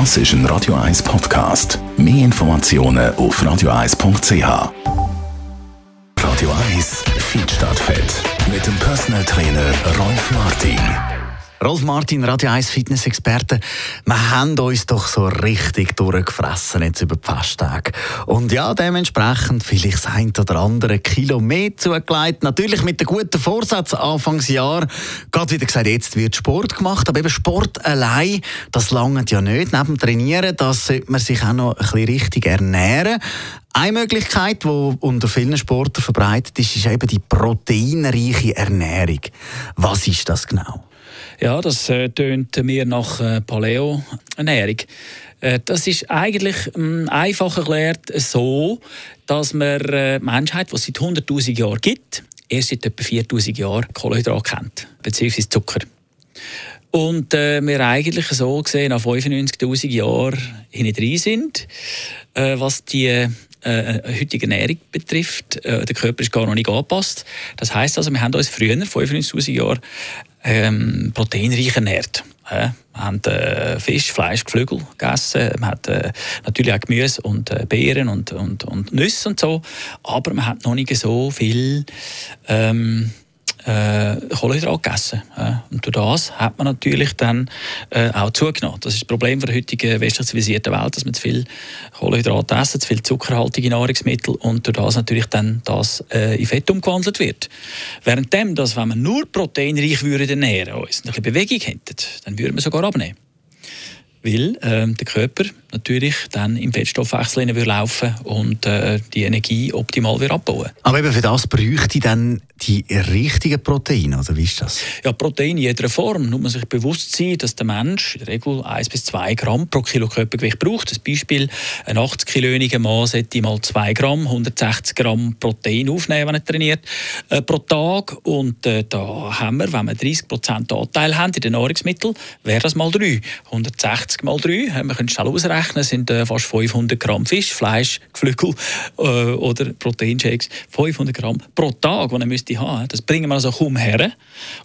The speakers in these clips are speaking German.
Das ist ein Radio 1 Podcast. Mehr Informationen auf radio1.ch. Radio 1 Feed Fett. Mit dem Personal Trainer Rolf Martin. Rolf Martin, Radio 1 Fitness-Experte. Wir haben uns doch so richtig durchgefressen jetzt über die Festtage. Und ja, dementsprechend vielleicht das ein oder andere Kilo mehr zugelegt. Natürlich mit einem guten Vorsatz Anfangsjahr. Gerade wieder gesagt, jetzt wird Sport gemacht. Aber eben Sport allein, das langt ja nicht. Neben dem Trainieren, das sollte man sich auch noch ein bisschen richtig ernähren. Eine Möglichkeit, die unter vielen Sportlern verbreitet ist, ist eben die proteinreiche Ernährung. Was ist das genau? Ja, das äh, tönt mir nach äh, Paleo-Ernährung. Äh, das ist eigentlich ähm, einfach erklärt so, dass man äh, die Menschheit, die es seit 100'000 Jahren gibt, erst seit etwa 4'000 Jahren Kohlenhydrat kennt, beziehungsweise Zucker. Und äh, wir eigentlich so gesehen nach 95'000 Jahren hinein sind, äh, was die äh, heutige Ernährung betrifft. Äh, der Körper ist gar noch nicht angepasst. Das heißt also, wir haben uns früher, 95'000 Jahre, ähm, proteinreich ernährt. Ja, wir haben äh, Fisch, Fleisch, Geflügel gegessen. Wir haben äh, natürlich auch Gemüse und äh, Beeren und, und, und Nüsse und so. Aber man hat noch nicht so viel ähm, äh, Kohlenhydrate gegessen. Ja. Und durch das hat man natürlich dann äh, auch zugenommen. Das ist das Problem der heutigen westlich zivilisierten Welt, dass man zu viel Kohlenhydrate essen, zu viel zuckerhaltige Nahrungsmittel und durch das natürlich dann das äh, in Fett umgewandelt wird. Währenddem, dass wenn man nur proteinreich würde ernähren und ein bisschen Bewegung hätte, dann würde man sogar abnehmen weil äh, der Körper natürlich dann im Fettstoffwechsel laufen und äh, die Energie optimal abbauen. Aber eben für das bräuchte dann die richtigen Proteine, oder wie ist das? Ja, Proteine in jeder Form. Nur man sich bewusst sein, dass der Mensch in der Regel 1 bis 2 Gramm pro Kilo Körpergewicht braucht. Das Beispiel, ein 80 kilöniger Mann sollte mal 2 Gramm, 160 Gramm Protein aufnehmen, wenn er trainiert, äh, pro Tag. Und äh, da haben wir, wenn wir 30 Prozent Anteil haben in den Nahrungsmitteln, wäre das mal 3. 160 mal 3, wir können schnell ausrechnen, sind äh, fast 500 Gramm Fisch, Fleisch, Geflügel äh, oder Proteinshakes. 500 Gramm pro Tag, die er müsste haben. Das bringen wir also kaum her.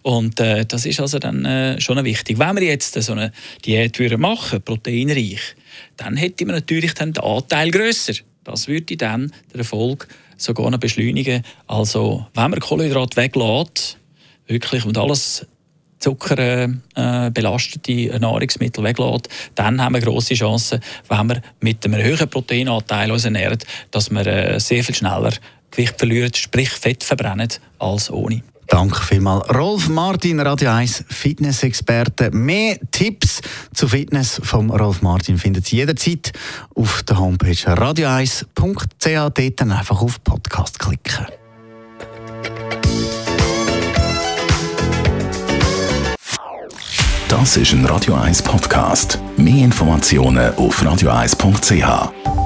Und äh, das ist also dann äh, schon wichtig. Wenn wir jetzt so eine Diät würden machen, proteinreich, dann hätte man natürlich dann den Anteil grösser. Das würde dann den Erfolg sogar noch beschleunigen. Also, wenn man Kohlenhydrat weglässt, wirklich und alles zuckerbelastete äh, Nahrungsmittel weglässt, dann haben wir grosse Chancen, wenn wir mit einem höheren Proteinanteil uns ernähren, dass wir äh, sehr viel schneller Gewicht verlieren, sprich Fett verbrennen, als ohne. Danke vielmals. Rolf Martin, Radio 1 Fitness-Experte. Mehr Tipps zu Fitness vom Rolf Martin finden Sie jederzeit auf der Homepage radio1.ch. Dort dann einfach auf Podcast klicken. Das ist ein Radio 1 Podcast. Mehr Informationen auf radio1.ch.